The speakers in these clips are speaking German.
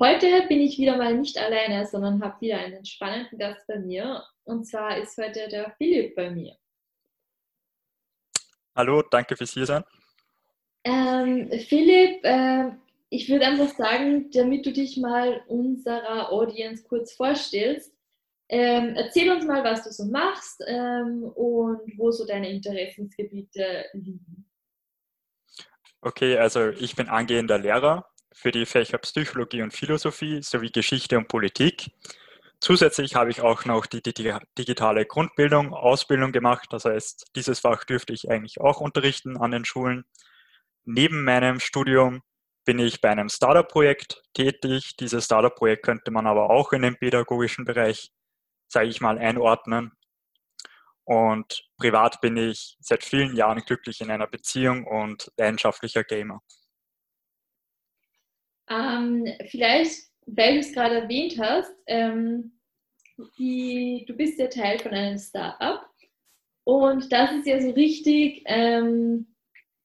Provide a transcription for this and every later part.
Heute bin ich wieder mal nicht alleine, sondern habe wieder einen spannenden Gast bei mir. Und zwar ist heute der Philipp bei mir. Hallo, danke fürs hier sein. Ähm, Philipp, äh, ich würde einfach sagen, damit du dich mal unserer Audience kurz vorstellst, ähm, erzähl uns mal, was du so machst ähm, und wo so deine Interessensgebiete liegen. Okay, also ich bin angehender Lehrer für die Fächer Psychologie und Philosophie sowie Geschichte und Politik. Zusätzlich habe ich auch noch die digitale Grundbildung, Ausbildung gemacht. Das heißt, dieses Fach dürfte ich eigentlich auch unterrichten an den Schulen. Neben meinem Studium bin ich bei einem Startup-Projekt tätig. Dieses Startup-Projekt könnte man aber auch in den pädagogischen Bereich, sage ich mal, einordnen. Und privat bin ich seit vielen Jahren glücklich in einer Beziehung und leidenschaftlicher Gamer. Ähm, vielleicht, weil du es gerade erwähnt hast, ähm, die, du bist ja Teil von einem Startup und das ist ja so richtig, ähm,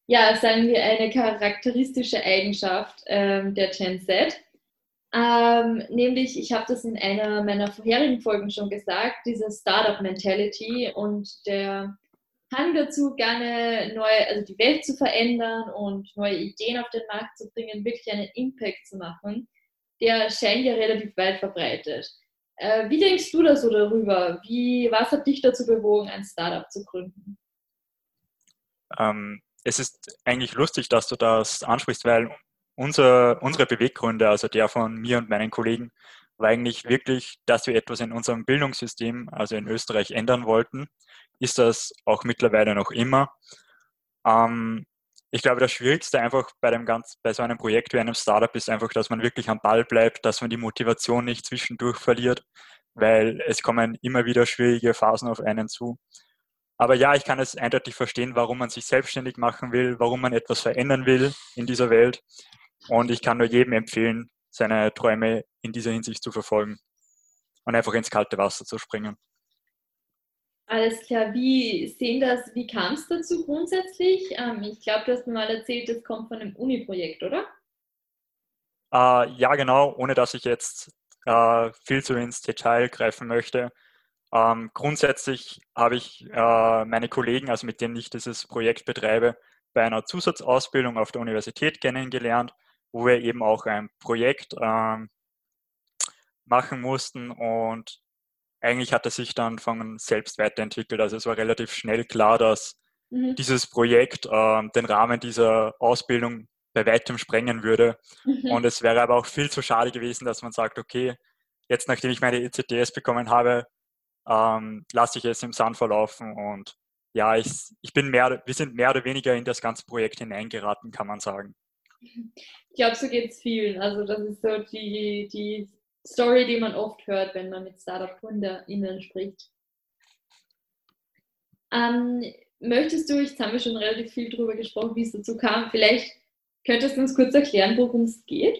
ja, sagen wir, eine charakteristische Eigenschaft ähm, der Gen Z. Ähm, nämlich, ich habe das in einer meiner vorherigen Folgen schon gesagt, diese Startup-Mentality und der Hang dazu, gerne neue, also die Welt zu verändern und neue Ideen auf den Markt zu bringen, wirklich einen Impact zu machen, der scheint ja relativ weit verbreitet. Äh, wie denkst du da so darüber? Wie, was hat dich dazu bewogen, ein Startup zu gründen? Ähm, es ist eigentlich lustig, dass du das ansprichst, weil unser, unsere Beweggründe, also der von mir und meinen Kollegen, war eigentlich wirklich, dass wir etwas in unserem Bildungssystem, also in Österreich, ändern wollten ist das auch mittlerweile noch immer. Ähm, ich glaube, das Schwierigste einfach bei, dem ganz, bei so einem Projekt wie einem Startup ist einfach, dass man wirklich am Ball bleibt, dass man die Motivation nicht zwischendurch verliert, weil es kommen immer wieder schwierige Phasen auf einen zu. Aber ja, ich kann es eindeutig verstehen, warum man sich selbstständig machen will, warum man etwas verändern will in dieser Welt. Und ich kann nur jedem empfehlen, seine Träume in dieser Hinsicht zu verfolgen und einfach ins kalte Wasser zu springen. Alles klar, wie sehen das, wie kam es dazu grundsätzlich? Ähm, ich glaube, du hast mir mal erzählt, das kommt von einem Uni-Projekt, oder? Äh, ja, genau, ohne dass ich jetzt äh, viel zu ins Detail greifen möchte. Ähm, grundsätzlich habe ich äh, meine Kollegen, also mit denen ich dieses Projekt betreibe, bei einer Zusatzausbildung auf der Universität kennengelernt, wo wir eben auch ein Projekt ähm, machen mussten und eigentlich hat er sich dann von selbst weiterentwickelt. Also es war relativ schnell klar, dass mhm. dieses Projekt äh, den Rahmen dieser Ausbildung bei weitem sprengen würde. Mhm. Und es wäre aber auch viel zu schade gewesen, dass man sagt, okay, jetzt nachdem ich meine ECTS bekommen habe, ähm, lasse ich es im Sand verlaufen. Und ja, ich, ich bin mehr, wir sind mehr oder weniger in das ganze Projekt hineingeraten, kann man sagen. Ich glaube, so geht es vielen. Also das ist so die, die Story, die man oft hört, wenn man mit Startup-GründerInnen spricht. Ähm, möchtest du, jetzt haben wir schon relativ viel darüber gesprochen, wie es dazu kam, vielleicht könntest du uns kurz erklären, worum es geht?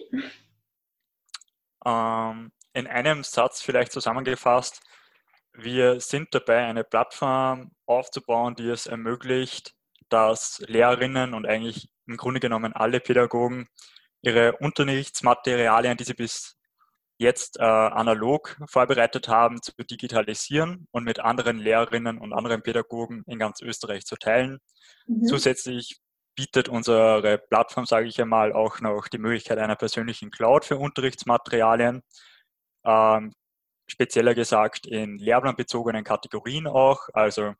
Ähm, in einem Satz vielleicht zusammengefasst, wir sind dabei, eine Plattform aufzubauen, die es ermöglicht, dass Lehrerinnen und eigentlich im Grunde genommen alle Pädagogen ihre Unterrichtsmaterialien, die sie bis jetzt äh, analog vorbereitet haben, zu digitalisieren und mit anderen Lehrerinnen und anderen Pädagogen in ganz Österreich zu teilen. Mhm. Zusätzlich bietet unsere Plattform, sage ich einmal, auch noch die Möglichkeit einer persönlichen Cloud für Unterrichtsmaterialien. Ähm, spezieller gesagt in lehrplanbezogenen Kategorien auch. Also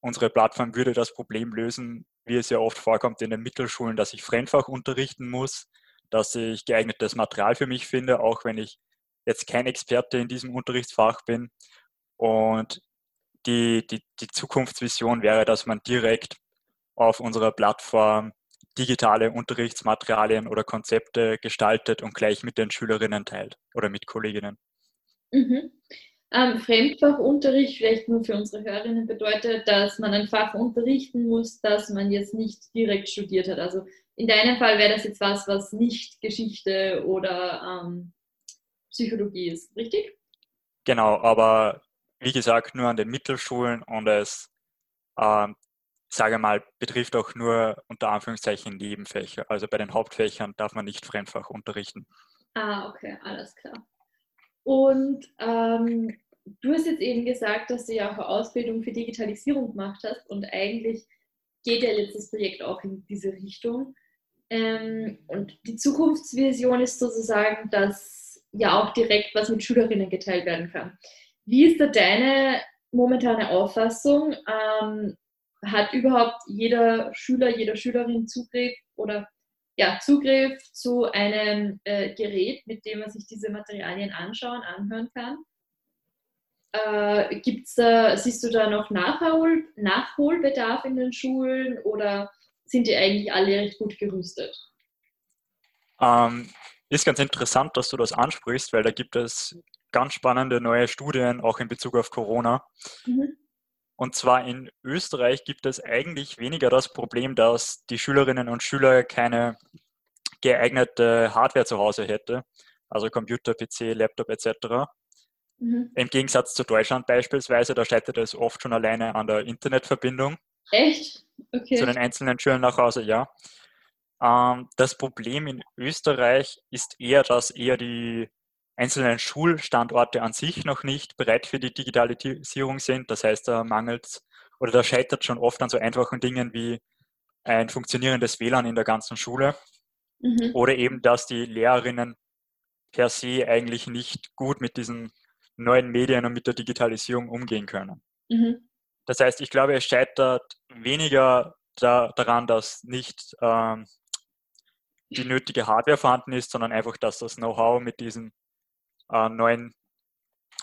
unsere Plattform würde das Problem lösen, wie es ja oft vorkommt in den Mittelschulen, dass ich Fremdfach unterrichten muss dass ich geeignetes Material für mich finde, auch wenn ich jetzt kein Experte in diesem Unterrichtsfach bin. Und die, die, die Zukunftsvision wäre, dass man direkt auf unserer Plattform digitale Unterrichtsmaterialien oder Konzepte gestaltet und gleich mit den Schülerinnen teilt oder mit Kolleginnen. Mhm. Ähm, Fremdfachunterricht, vielleicht nur für unsere Hörerinnen, bedeutet, dass man ein Fach unterrichten muss, das man jetzt nicht direkt studiert hat. Also in deinem Fall wäre das jetzt was, was nicht Geschichte oder ähm, Psychologie ist, richtig? Genau, aber wie gesagt, nur an den Mittelschulen und es, ähm, sage mal, betrifft auch nur unter Anführungszeichen Nebenfächer. Also bei den Hauptfächern darf man nicht Fremdfach unterrichten. Ah, okay, alles klar. Und ähm, du hast jetzt eben gesagt, dass du ja auch eine Ausbildung für Digitalisierung gemacht hast und eigentlich geht ja jetzt das Projekt auch in diese Richtung. Ähm, und die Zukunftsvision ist sozusagen, dass ja auch direkt was mit Schülerinnen geteilt werden kann. Wie ist da deine momentane Auffassung? Ähm, hat überhaupt jeder Schüler, jeder Schülerin Zugriff oder ja, Zugriff zu einem äh, Gerät, mit dem man sich diese Materialien anschauen, anhören kann. Äh, gibt's da, siehst du da noch Nachhol Nachholbedarf in den Schulen oder sind die eigentlich alle recht gut gerüstet? Ähm, ist ganz interessant, dass du das ansprichst, weil da gibt es ganz spannende neue Studien auch in Bezug auf Corona. Mhm. Und zwar in Österreich gibt es eigentlich weniger das Problem, dass die Schülerinnen und Schüler keine geeignete Hardware zu Hause hätte, also Computer, PC, Laptop etc. Mhm. Im Gegensatz zu Deutschland beispielsweise, da scheitert es oft schon alleine an der Internetverbindung. Echt? Okay. Zu den einzelnen Schülern nach Hause, ja. Ähm, das Problem in Österreich ist eher, dass eher die einzelnen Schulstandorte an sich noch nicht bereit für die Digitalisierung sind. Das heißt, da mangelt oder da scheitert schon oft an so einfachen Dingen wie ein funktionierendes WLAN in der ganzen Schule mhm. oder eben, dass die Lehrerinnen per se eigentlich nicht gut mit diesen neuen Medien und mit der Digitalisierung umgehen können. Mhm. Das heißt, ich glaube, es scheitert weniger da, daran, dass nicht ähm, die nötige Hardware vorhanden ist, sondern einfach, dass das Know-how mit diesen äh, neuen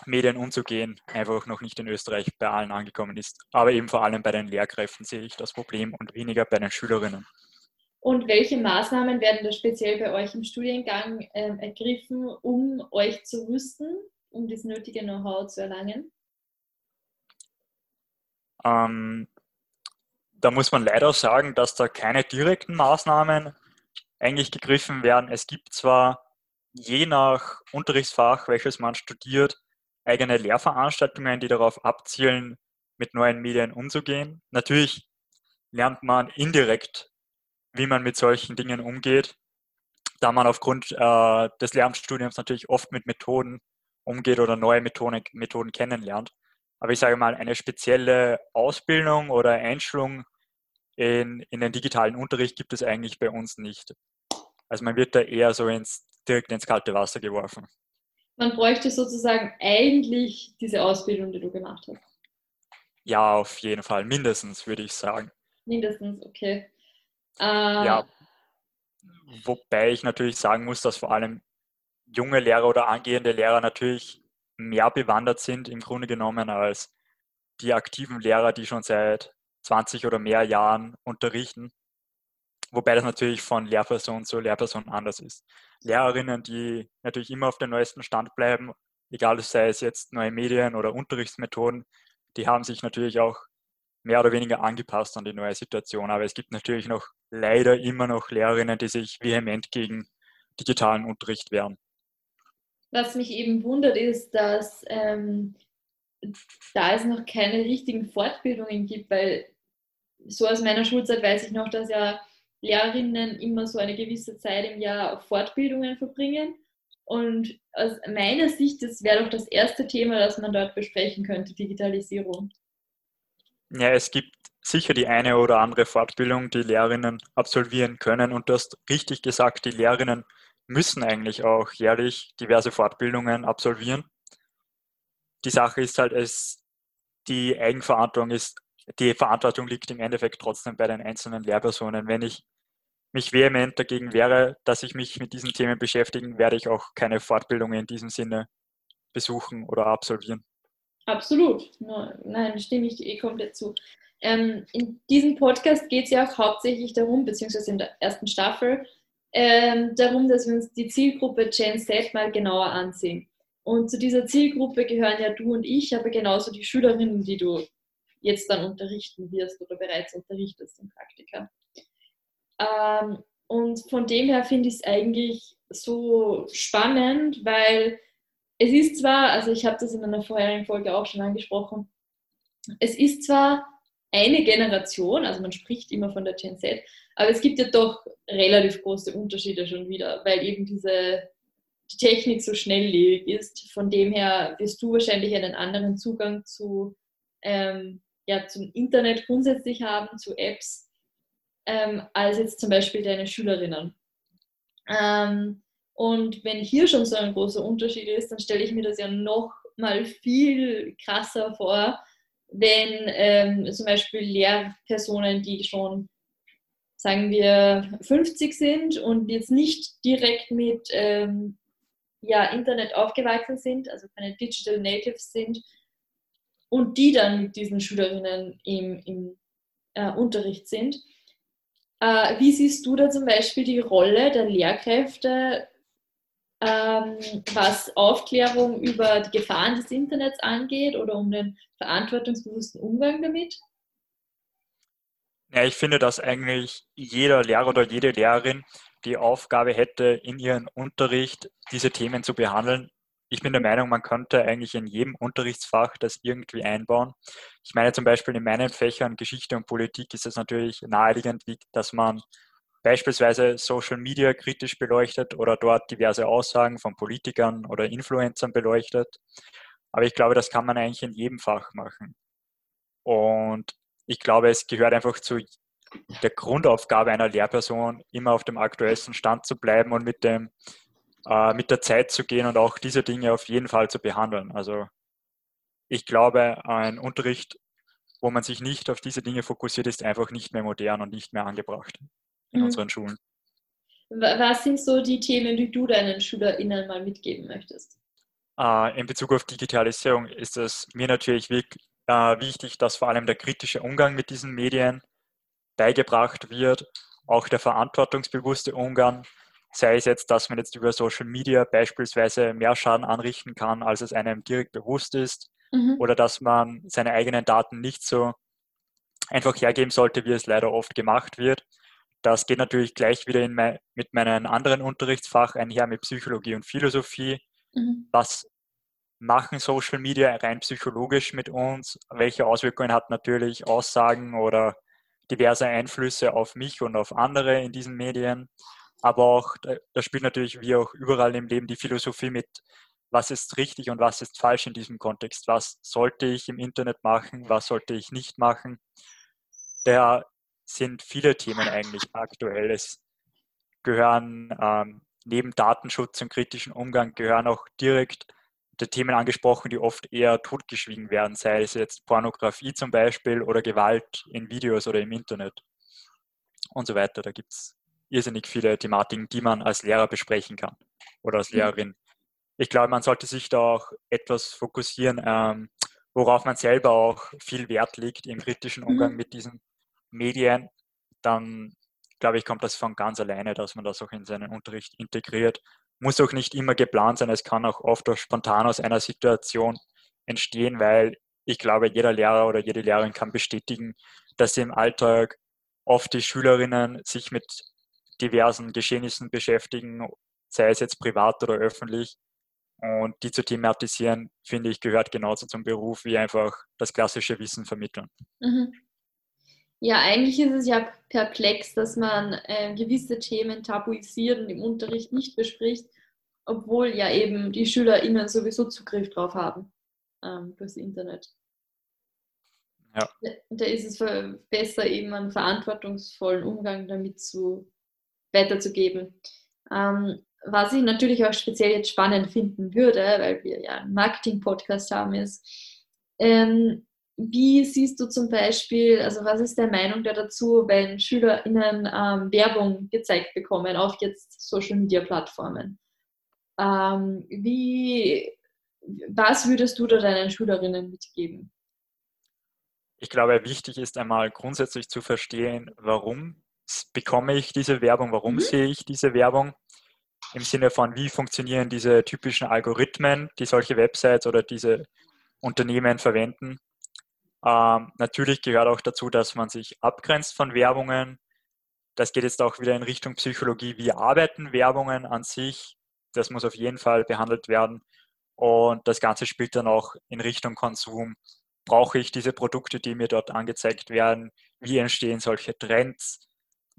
Medien umzugehen, einfach noch nicht in Österreich bei allen angekommen ist. Aber eben vor allem bei den Lehrkräften sehe ich das Problem und weniger bei den Schülerinnen. Und welche Maßnahmen werden da speziell bei euch im Studiengang äh, ergriffen, um euch zu rüsten, um das nötige Know-how zu erlangen? Ähm, da muss man leider sagen, dass da keine direkten Maßnahmen eigentlich gegriffen werden. Es gibt zwar je nach Unterrichtsfach, welches man studiert, eigene Lehrveranstaltungen, die darauf abzielen, mit neuen Medien umzugehen. Natürlich lernt man indirekt, wie man mit solchen Dingen umgeht, da man aufgrund äh, des Lehramtsstudiums natürlich oft mit Methoden umgeht oder neue Methoden, Methoden kennenlernt. Aber ich sage mal, eine spezielle Ausbildung oder Einschulung in, in den digitalen Unterricht gibt es eigentlich bei uns nicht. Also man wird da eher so ins direkt ins kalte Wasser geworfen. Man bräuchte sozusagen eigentlich diese Ausbildung, die du gemacht hast. Ja, auf jeden Fall. Mindestens, würde ich sagen. Mindestens, okay. Äh, ja. Wobei ich natürlich sagen muss, dass vor allem junge Lehrer oder angehende Lehrer natürlich mehr bewandert sind im Grunde genommen als die aktiven Lehrer, die schon seit 20 oder mehr Jahren unterrichten. Wobei das natürlich von Lehrperson zu Lehrperson anders ist. Lehrerinnen, die natürlich immer auf dem neuesten Stand bleiben, egal sei es jetzt neue Medien oder Unterrichtsmethoden, die haben sich natürlich auch mehr oder weniger angepasst an die neue Situation. Aber es gibt natürlich noch leider immer noch Lehrerinnen, die sich vehement gegen digitalen Unterricht wehren. Was mich eben wundert, ist, dass ähm, da es noch keine richtigen Fortbildungen gibt, weil so aus meiner Schulzeit weiß ich noch, dass ja Lehrerinnen immer so eine gewisse Zeit im Jahr auf Fortbildungen verbringen. Und aus meiner Sicht, das wäre doch das erste Thema, das man dort besprechen könnte, Digitalisierung. Ja, es gibt sicher die eine oder andere Fortbildung, die Lehrerinnen absolvieren können. Und du hast richtig gesagt, die Lehrerinnen müssen eigentlich auch jährlich diverse Fortbildungen absolvieren. Die Sache ist halt, es, die Eigenverantwortung ist die Verantwortung liegt im Endeffekt trotzdem bei den einzelnen Lehrpersonen. Wenn ich mich vehement dagegen wäre, dass ich mich mit diesen Themen beschäftigen, werde ich auch keine Fortbildungen in diesem Sinne besuchen oder absolvieren. Absolut. Nein, stimme ich eh komplett zu. Ähm, in diesem Podcast geht es ja auch hauptsächlich darum, beziehungsweise in der ersten Staffel, ähm, darum, dass wir uns die Zielgruppe Gen Z mal genauer ansehen. Und zu dieser Zielgruppe gehören ja du und ich, aber genauso die Schülerinnen, die du jetzt dann unterrichten wirst oder bereits unterrichtest im Praktika. Ähm, und von dem her finde ich es eigentlich so spannend, weil es ist zwar, also ich habe das in einer vorherigen Folge auch schon angesprochen, es ist zwar eine Generation, also man spricht immer von der Gen Z, aber es gibt ja doch relativ große Unterschiede schon wieder, weil eben diese die Technik so schnelllebig ist. Von dem her wirst du wahrscheinlich einen anderen Zugang zu, ähm, ja, zum Internet grundsätzlich haben, zu Apps, ähm, als jetzt zum Beispiel deine Schülerinnen. Ähm, und wenn hier schon so ein großer Unterschied ist, dann stelle ich mir das ja noch mal viel krasser vor, wenn ähm, zum Beispiel Lehrpersonen, die schon, sagen wir, 50 sind und jetzt nicht direkt mit ähm, ja, Internet aufgewachsen sind, also keine Digital Natives sind, und die dann mit diesen Schülerinnen im, im äh, Unterricht sind. Äh, wie siehst du da zum Beispiel die Rolle der Lehrkräfte, ähm, was Aufklärung über die Gefahren des Internets angeht oder um den verantwortungsbewussten Umgang damit? Ja, ich finde, dass eigentlich jeder Lehrer oder jede Lehrerin die Aufgabe hätte, in ihrem Unterricht diese Themen zu behandeln. Ich bin der Meinung, man könnte eigentlich in jedem Unterrichtsfach das irgendwie einbauen. Ich meine zum Beispiel in meinen Fächern Geschichte und Politik ist es natürlich naheliegend, dass man beispielsweise Social Media kritisch beleuchtet oder dort diverse Aussagen von Politikern oder Influencern beleuchtet. Aber ich glaube, das kann man eigentlich in jedem Fach machen. Und ich glaube, es gehört einfach zu der Grundaufgabe einer Lehrperson, immer auf dem aktuellsten Stand zu bleiben und mit, dem, äh, mit der Zeit zu gehen und auch diese Dinge auf jeden Fall zu behandeln. Also ich glaube, ein Unterricht, wo man sich nicht auf diese Dinge fokussiert, ist einfach nicht mehr modern und nicht mehr angebracht in mhm. unseren Schulen. Was sind so die Themen, die du deinen SchülerInnen mal mitgeben möchtest? Äh, in Bezug auf Digitalisierung ist es mir natürlich wirklich äh, wichtig, dass vor allem der kritische Umgang mit diesen Medien beigebracht wird, auch der verantwortungsbewusste Umgang, sei es jetzt, dass man jetzt über Social Media beispielsweise mehr Schaden anrichten kann, als es einem direkt bewusst ist, mhm. oder dass man seine eigenen Daten nicht so einfach hergeben sollte, wie es leider oft gemacht wird. Das geht natürlich gleich wieder mein, mit meinem anderen Unterrichtsfach einher mit Psychologie und Philosophie. Mhm. Was machen Social Media rein psychologisch mit uns? Welche Auswirkungen hat natürlich Aussagen oder diverse Einflüsse auf mich und auf andere in diesen Medien. Aber auch, da spielt natürlich wie auch überall im Leben die Philosophie mit, was ist richtig und was ist falsch in diesem Kontext. Was sollte ich im Internet machen, was sollte ich nicht machen. Da sind viele Themen eigentlich aktuell. Es gehören ähm, neben Datenschutz und kritischen Umgang gehören auch direkt der Themen angesprochen, die oft eher totgeschwiegen werden, sei es jetzt Pornografie zum Beispiel oder Gewalt in Videos oder im Internet und so weiter. Da gibt es irrsinnig viele Thematiken, die man als Lehrer besprechen kann oder als mhm. Lehrerin. Ich glaube, man sollte sich da auch etwas fokussieren, ähm, worauf man selber auch viel Wert legt im kritischen Umgang mhm. mit diesen Medien. Dann, glaube ich, kommt das von ganz alleine, dass man das auch in seinen Unterricht integriert muss auch nicht immer geplant sein. Es kann auch oft auch spontan aus einer Situation entstehen, weil ich glaube, jeder Lehrer oder jede Lehrerin kann bestätigen, dass sie im Alltag oft die Schülerinnen sich mit diversen Geschehnissen beschäftigen, sei es jetzt privat oder öffentlich. Und die zu thematisieren, finde ich, gehört genauso zum Beruf wie einfach das klassische Wissen vermitteln. Mhm. Ja, eigentlich ist es ja perplex, dass man äh, gewisse Themen tabuisiert und im Unterricht nicht bespricht, obwohl ja eben die SchülerInnen sowieso Zugriff drauf haben ähm, durchs Internet. Ja. Da ist es besser, eben einen verantwortungsvollen Umgang damit zu, weiterzugeben. Ähm, was ich natürlich auch speziell jetzt spannend finden würde, weil wir ja einen Marketing-Podcast haben, ist, ähm, wie siehst du zum Beispiel, also was ist deine Meinung da dazu, wenn SchülerInnen ähm, Werbung gezeigt bekommen auf jetzt Social Media Plattformen? Ähm, wie, was würdest du da deinen Schülerinnen mitgeben? Ich glaube, wichtig ist einmal grundsätzlich zu verstehen, warum bekomme ich diese Werbung, warum mhm. sehe ich diese Werbung im Sinne von, wie funktionieren diese typischen Algorithmen, die solche Websites oder diese Unternehmen verwenden. Ähm, natürlich gehört auch dazu, dass man sich abgrenzt von Werbungen. Das geht jetzt auch wieder in Richtung Psychologie. Wie arbeiten Werbungen an sich? Das muss auf jeden Fall behandelt werden. Und das Ganze spielt dann auch in Richtung Konsum. Brauche ich diese Produkte, die mir dort angezeigt werden? Wie entstehen solche Trends?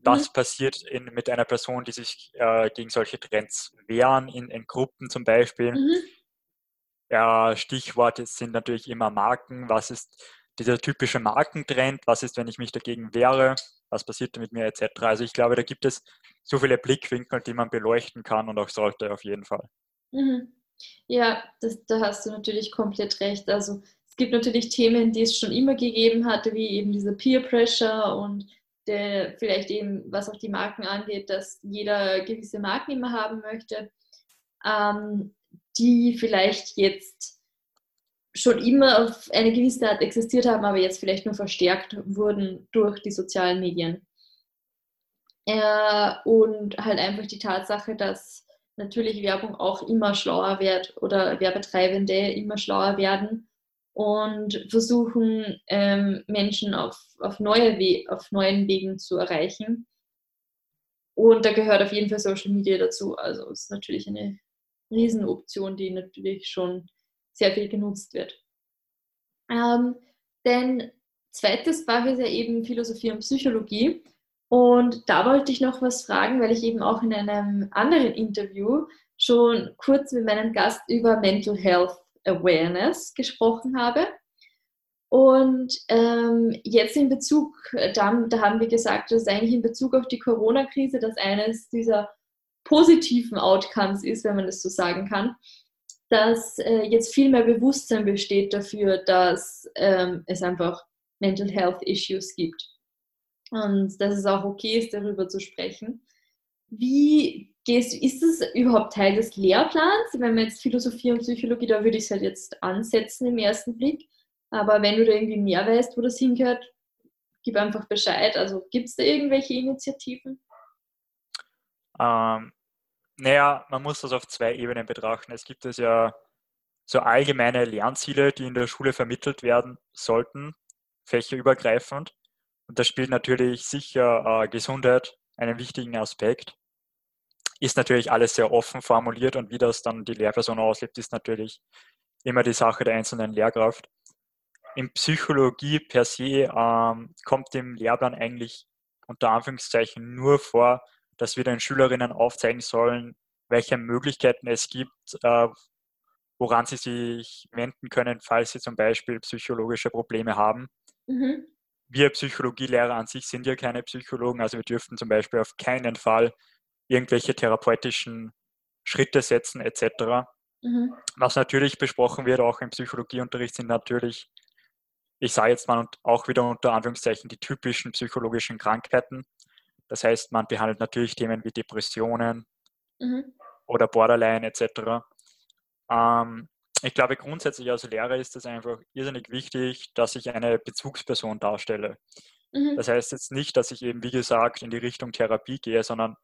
Was mhm. passiert in, mit einer Person, die sich äh, gegen solche Trends wehren, in, in Gruppen zum Beispiel? Mhm. Ja, Stichworte sind natürlich immer Marken. Was ist dieser typische Markentrend? Was ist, wenn ich mich dagegen wehre? Was passiert mit mir etc.? Also ich glaube, da gibt es so viele Blickwinkel, die man beleuchten kann und auch sollte auf jeden Fall. Mhm. Ja, das, da hast du natürlich komplett recht. Also es gibt natürlich Themen, die es schon immer gegeben hatte, wie eben diese Peer Pressure und der, vielleicht eben, was auch die Marken angeht, dass jeder gewisse Marken immer haben möchte, ähm, die vielleicht jetzt schon immer auf eine gewisse Art existiert haben, aber jetzt vielleicht nur verstärkt wurden durch die sozialen Medien. Äh, und halt einfach die Tatsache, dass natürlich Werbung auch immer schlauer wird oder Werbetreibende immer schlauer werden und versuchen, ähm, Menschen auf, auf, neue We auf neuen Wegen zu erreichen. Und da gehört auf jeden Fall Social Media dazu. Also es ist natürlich eine Riesenoption, die natürlich schon sehr viel genutzt wird. Ähm, denn zweites Fach ist ja eben Philosophie und Psychologie. Und da wollte ich noch was fragen, weil ich eben auch in einem anderen Interview schon kurz mit meinem Gast über Mental Health Awareness gesprochen habe. Und ähm, jetzt in Bezug, da, da haben wir gesagt, dass eigentlich in Bezug auf die Corona-Krise das eines dieser positiven Outcomes ist, wenn man das so sagen kann, dass äh, jetzt viel mehr Bewusstsein besteht dafür, dass ähm, es einfach Mental Health Issues gibt und dass es auch okay ist, darüber zu sprechen. Wie gehst ist das überhaupt Teil des Lehrplans? Wenn man jetzt Philosophie und Psychologie, da würde ich es halt jetzt ansetzen im ersten Blick. Aber wenn du da irgendwie mehr weißt, wo das hingehört, gib einfach Bescheid. Also gibt es da irgendwelche Initiativen? Ähm, naja, man muss das auf zwei Ebenen betrachten. Es gibt es ja so allgemeine Lernziele, die in der Schule vermittelt werden sollten, fächerübergreifend. Und da spielt natürlich sicher äh, Gesundheit einen wichtigen Aspekt. Ist natürlich alles sehr offen formuliert und wie das dann die Lehrperson auslebt, ist natürlich immer die Sache der einzelnen Lehrkraft. In Psychologie per se ähm, kommt im Lehrplan eigentlich unter Anführungszeichen nur vor, dass wir den Schülerinnen aufzeigen sollen, welche Möglichkeiten es gibt, äh, woran sie sich wenden können, falls sie zum Beispiel psychologische Probleme haben. Mhm wir Psychologielehrer an sich sind ja keine Psychologen, also wir dürften zum Beispiel auf keinen Fall irgendwelche therapeutischen Schritte setzen etc. Mhm. Was natürlich besprochen wird, auch im Psychologieunterricht, sind natürlich, ich sage jetzt mal auch wieder unter Anführungszeichen, die typischen psychologischen Krankheiten. Das heißt, man behandelt natürlich Themen wie Depressionen mhm. oder Borderline etc. Ähm, ich glaube, grundsätzlich als Lehrer ist es einfach irrsinnig wichtig, dass ich eine Bezugsperson darstelle. Mhm. Das heißt jetzt nicht, dass ich eben, wie gesagt, in die Richtung Therapie gehe, sondern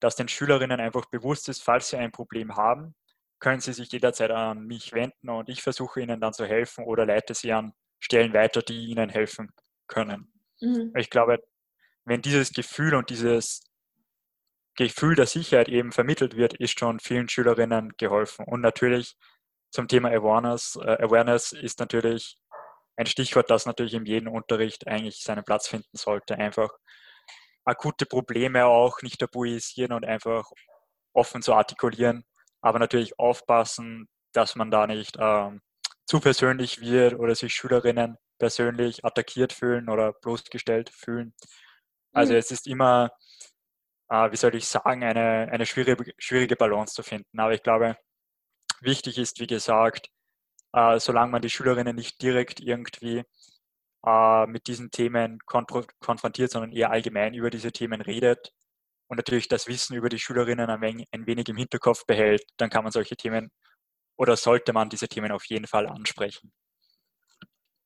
dass den Schülerinnen einfach bewusst ist, falls sie ein Problem haben, können sie sich jederzeit an mich wenden und ich versuche ihnen dann zu helfen oder leite sie an Stellen weiter, die ihnen helfen können. Mhm. Ich glaube, wenn dieses Gefühl und dieses Gefühl der Sicherheit eben vermittelt wird, ist schon vielen Schülerinnen geholfen. Und natürlich zum Thema Awareness. Äh, Awareness ist natürlich ein Stichwort, das natürlich in jedem Unterricht eigentlich seinen Platz finden sollte. Einfach akute Probleme auch nicht tabuisieren und einfach offen zu artikulieren, aber natürlich aufpassen, dass man da nicht ähm, zu persönlich wird oder sich Schülerinnen persönlich attackiert fühlen oder bloßgestellt fühlen. Also mhm. es ist immer, äh, wie soll ich sagen, eine, eine schwierige, schwierige Balance zu finden. Aber ich glaube, Wichtig ist, wie gesagt, äh, solange man die Schülerinnen nicht direkt irgendwie äh, mit diesen Themen konfrontiert, sondern eher allgemein über diese Themen redet und natürlich das Wissen über die Schülerinnen ein wenig, ein wenig im Hinterkopf behält, dann kann man solche Themen oder sollte man diese Themen auf jeden Fall ansprechen.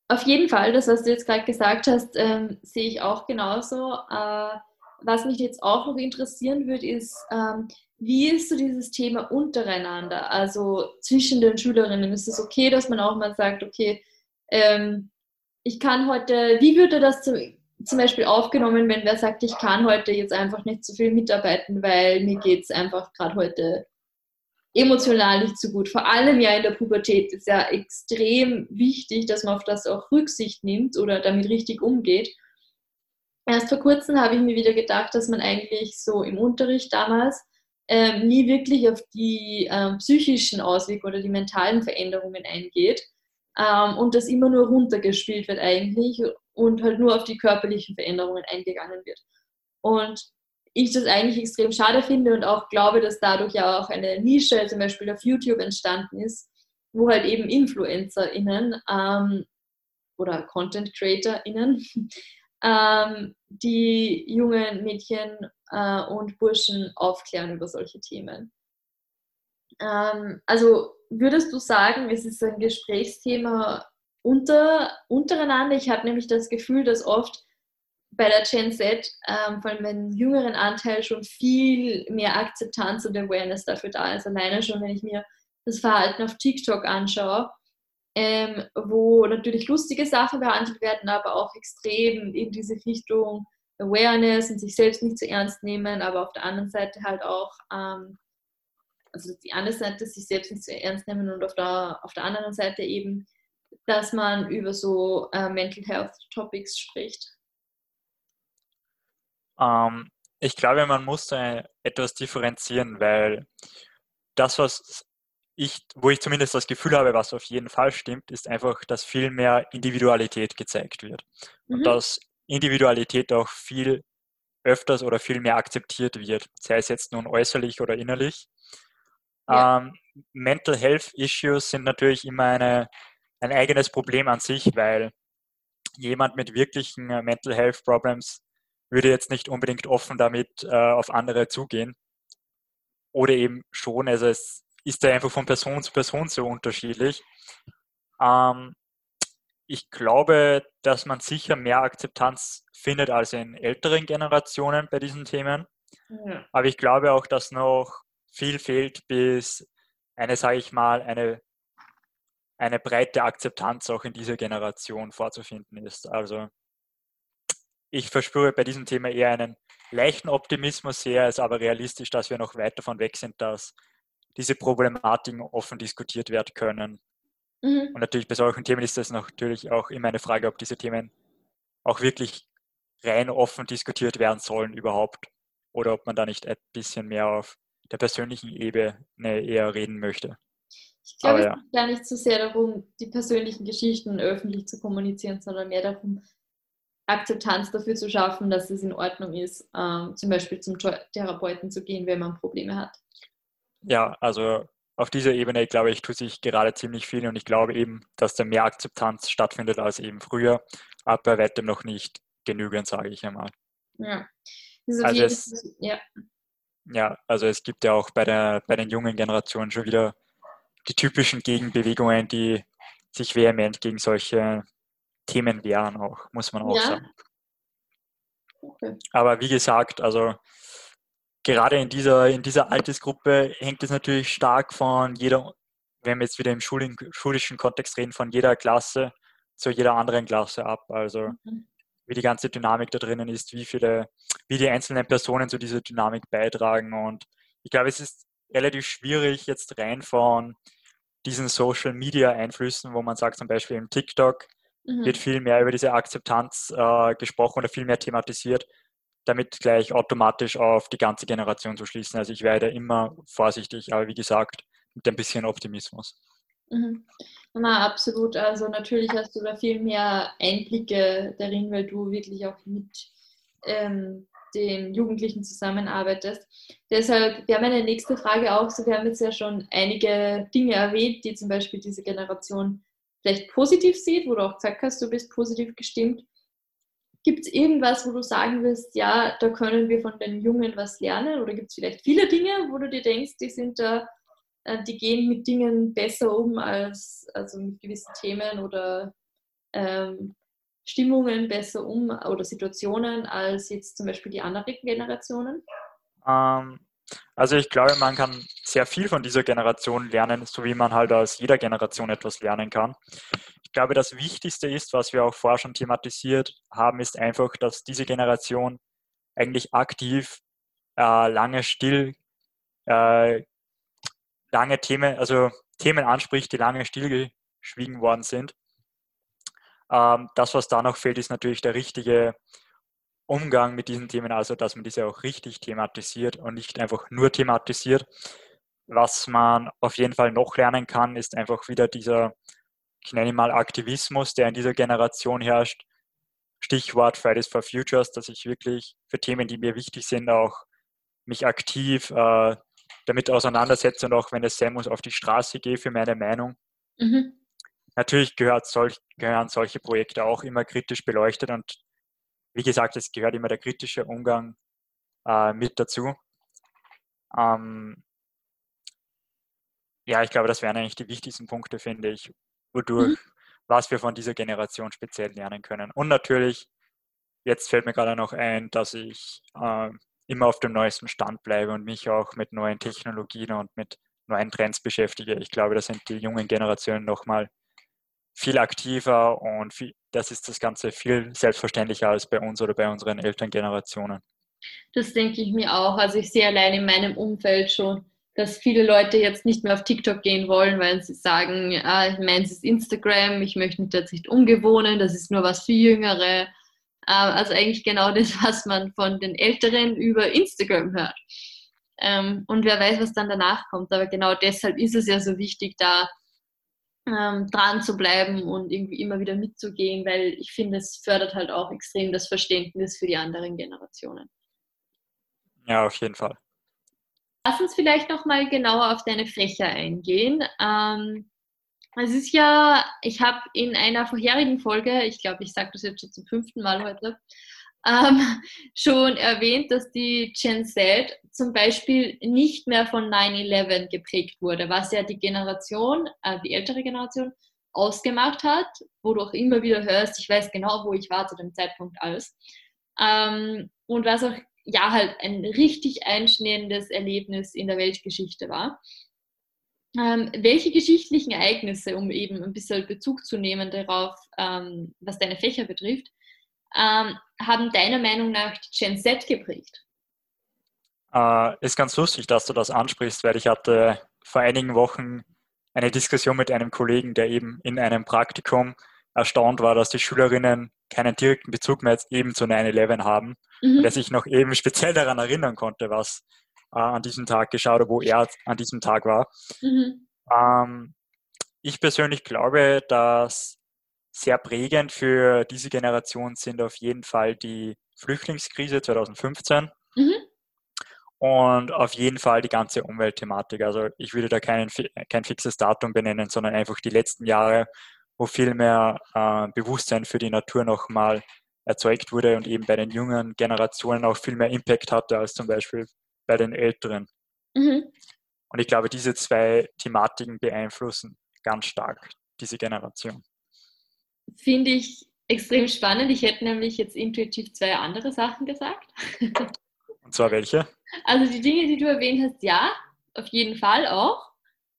Auf jeden Fall, das, was du jetzt gerade gesagt hast, ähm, sehe ich auch genauso. Äh, was mich jetzt auch noch interessieren würde, ist, ähm, wie ist so dieses Thema untereinander? Also zwischen den Schülerinnen ist es okay, dass man auch mal sagt, okay, ähm, ich kann heute, wie würde das zum, zum Beispiel aufgenommen, wenn wer sagt, ich kann heute jetzt einfach nicht so viel mitarbeiten, weil mir geht es einfach gerade heute emotional nicht so gut. Vor allem ja in der Pubertät ist ja extrem wichtig, dass man auf das auch Rücksicht nimmt oder damit richtig umgeht. Erst vor kurzem habe ich mir wieder gedacht, dass man eigentlich so im Unterricht damals ähm, nie wirklich auf die ähm, psychischen Auswirkungen oder die mentalen Veränderungen eingeht ähm, und das immer nur runtergespielt wird eigentlich und halt nur auf die körperlichen Veränderungen eingegangen wird. Und ich das eigentlich extrem schade finde und auch glaube, dass dadurch ja auch eine Nische zum Beispiel auf YouTube entstanden ist, wo halt eben InfluencerInnen ähm, oder Content CreatorInnen ähm, die jungen Mädchen äh, und Burschen aufklären über solche Themen. Ähm, also würdest du sagen, es ist ein Gesprächsthema unter, untereinander? Ich habe nämlich das Gefühl, dass oft bei der Gen Z, ähm, vor allem beim jüngeren Anteil, schon viel mehr Akzeptanz und Awareness dafür da ist. Alleine schon, wenn ich mir das Verhalten auf TikTok anschaue, ähm, wo natürlich lustige Sachen behandelt werden, aber auch extrem in diese Richtung Awareness und sich selbst nicht zu so ernst nehmen, aber auf der anderen Seite halt auch, ähm, also die andere Seite sich selbst nicht zu so ernst nehmen und auf der, auf der anderen Seite eben, dass man über so äh, Mental Health Topics spricht. Ähm, ich glaube, man muss da etwas differenzieren, weil das, was ich, wo ich zumindest das Gefühl habe, was auf jeden Fall stimmt, ist einfach, dass viel mehr Individualität gezeigt wird. Mhm. Und dass Individualität auch viel öfters oder viel mehr akzeptiert wird, sei es jetzt nun äußerlich oder innerlich. Ja. Ähm, Mental Health Issues sind natürlich immer eine, ein eigenes Problem an sich, weil jemand mit wirklichen äh, Mental Health Problems würde jetzt nicht unbedingt offen damit äh, auf andere zugehen. Oder eben schon, also es ist da einfach von Person zu Person so unterschiedlich. Ähm, ich glaube, dass man sicher mehr Akzeptanz findet als in älteren Generationen bei diesen Themen. Ja. Aber ich glaube auch, dass noch viel fehlt, bis eine, sage ich mal, eine, eine breite Akzeptanz auch in dieser Generation vorzufinden ist. Also ich verspüre bei diesem Thema eher einen leichten Optimismus, sehe es aber realistisch, dass wir noch weit davon weg sind, dass diese Problematiken offen diskutiert werden können. Mhm. Und natürlich bei solchen Themen ist das natürlich auch immer eine Frage, ob diese Themen auch wirklich rein offen diskutiert werden sollen überhaupt oder ob man da nicht ein bisschen mehr auf der persönlichen Ebene eher reden möchte. Ich glaube, es geht gar nicht so sehr darum, die persönlichen Geschichten öffentlich zu kommunizieren, sondern mehr darum, Akzeptanz dafür zu schaffen, dass es in Ordnung ist, ähm, zum Beispiel zum Therapeuten zu gehen, wenn man Probleme hat. Ja, also auf dieser Ebene, glaube ich, tut sich gerade ziemlich viel und ich glaube eben, dass da mehr Akzeptanz stattfindet als eben früher, aber bei weitem noch nicht genügend, sage ich einmal. Ja. Also es, ja. ja, also es gibt ja auch bei, der, bei den jungen Generationen schon wieder die typischen Gegenbewegungen, die sich vehement gegen solche Themen wehren, auch, muss man auch ja. sagen. Okay. Aber wie gesagt, also gerade in dieser, in dieser Altersgruppe hängt es natürlich stark von jeder, wenn wir jetzt wieder im schulischen Kontext reden, von jeder Klasse zu jeder anderen Klasse ab. Also mhm. wie die ganze Dynamik da drinnen ist, wie viele, wie die einzelnen Personen zu dieser Dynamik beitragen. Und ich glaube, es ist relativ schwierig, jetzt rein von diesen Social Media Einflüssen, wo man sagt, zum Beispiel im TikTok mhm. wird viel mehr über diese Akzeptanz äh, gesprochen oder viel mehr thematisiert, damit gleich automatisch auf die ganze Generation zu schließen. Also ich werde immer vorsichtig, aber wie gesagt, mit ein bisschen Optimismus. Mhm. Na, absolut. Also natürlich hast du da viel mehr Einblicke darin, weil du wirklich auch mit ähm, den Jugendlichen zusammenarbeitest. Deshalb wäre meine nächste Frage auch so, wir haben jetzt ja schon einige Dinge erwähnt, die zum Beispiel diese Generation vielleicht positiv sieht, wo du auch gesagt hast, du bist positiv gestimmt. Gibt es irgendwas, wo du sagen wirst, ja, da können wir von den Jungen was lernen? Oder gibt es vielleicht viele Dinge, wo du dir denkst, die sind da, äh, die gehen mit Dingen besser um als also mit gewissen Themen oder ähm, Stimmungen besser um oder Situationen als jetzt zum Beispiel die anderen Generationen? Ähm, Also ich glaube, man kann sehr viel von dieser Generation lernen, so wie man halt aus jeder Generation etwas lernen kann. Ich glaube, das Wichtigste ist, was wir auch vorher schon thematisiert haben, ist einfach, dass diese Generation eigentlich aktiv äh, lange still, äh, lange Themen, also Themen anspricht, die lange stillgeschwiegen worden sind. Ähm, das, was da noch fehlt, ist natürlich der richtige Umgang mit diesen Themen, also dass man diese auch richtig thematisiert und nicht einfach nur thematisiert. Was man auf jeden Fall noch lernen kann, ist einfach wieder dieser, ich nenne ihn mal Aktivismus, der in dieser Generation herrscht. Stichwort Fridays for Futures, dass ich wirklich für Themen, die mir wichtig sind, auch mich aktiv äh, damit auseinandersetze und auch wenn es sein muss, auf die Straße gehe für meine Meinung. Mhm. Natürlich gehört solch, gehören solche Projekte auch immer kritisch beleuchtet und wie gesagt, es gehört immer der kritische Umgang äh, mit dazu. Ähm, ja, ich glaube, das wären eigentlich die wichtigsten Punkte, finde ich, wodurch, mhm. was wir von dieser Generation speziell lernen können. Und natürlich, jetzt fällt mir gerade noch ein, dass ich äh, immer auf dem neuesten Stand bleibe und mich auch mit neuen Technologien und mit neuen Trends beschäftige. Ich glaube, da sind die jungen Generationen nochmal viel aktiver und viel, das ist das Ganze viel selbstverständlicher als bei uns oder bei unseren Elterngenerationen. Das denke ich mir auch. Also ich sehe allein in meinem Umfeld schon, dass viele Leute jetzt nicht mehr auf TikTok gehen wollen, weil sie sagen, ah, ich meine, es ist Instagram, ich möchte mich jetzt nicht umgewohnen, das ist nur was für Jüngere. Ähm, also eigentlich genau das, was man von den Älteren über Instagram hört. Ähm, und wer weiß, was dann danach kommt. Aber genau deshalb ist es ja so wichtig, da ähm, dran zu bleiben und irgendwie immer wieder mitzugehen, weil ich finde, es fördert halt auch extrem das Verständnis für die anderen Generationen. Ja, auf jeden Fall. Lass uns vielleicht noch mal genauer auf deine Fächer eingehen. Ähm, es ist ja, ich habe in einer vorherigen Folge, ich glaube, ich sage das jetzt schon zum fünften Mal heute, ähm, schon erwähnt, dass die Gen Z zum Beispiel nicht mehr von 9-11 geprägt wurde, was ja die Generation, äh, die ältere Generation, ausgemacht hat, wo du auch immer wieder hörst, ich weiß genau, wo ich war zu dem Zeitpunkt alles. Ähm, und was auch ja halt ein richtig einschneidendes Erlebnis in der Weltgeschichte war. Ähm, welche geschichtlichen Ereignisse, um eben ein bisschen Bezug zu nehmen darauf, ähm, was deine Fächer betrifft, ähm, haben deiner Meinung nach die Gen Z geprägt? Äh, ist ganz lustig, dass du das ansprichst, weil ich hatte vor einigen Wochen eine Diskussion mit einem Kollegen, der eben in einem Praktikum erstaunt war, dass die Schülerinnen keinen direkten Bezug mehr jetzt eben zu 9-11 haben mhm. und der sich noch eben speziell daran erinnern konnte, was äh, an diesem Tag geschah oder wo er an diesem Tag war. Mhm. Ähm, ich persönlich glaube, dass sehr prägend für diese Generation sind auf jeden Fall die Flüchtlingskrise 2015 mhm. und auf jeden Fall die ganze Umweltthematik. Also ich würde da kein, kein fixes Datum benennen, sondern einfach die letzten Jahre, wo viel mehr äh, Bewusstsein für die Natur nochmal erzeugt wurde und eben bei den jungen Generationen auch viel mehr Impact hatte als zum Beispiel bei den älteren. Mhm. Und ich glaube, diese zwei Thematiken beeinflussen ganz stark diese Generation finde ich extrem spannend. Ich hätte nämlich jetzt intuitiv zwei andere Sachen gesagt. Und zwar welche? Also die Dinge, die du erwähnt hast, ja, auf jeden Fall auch.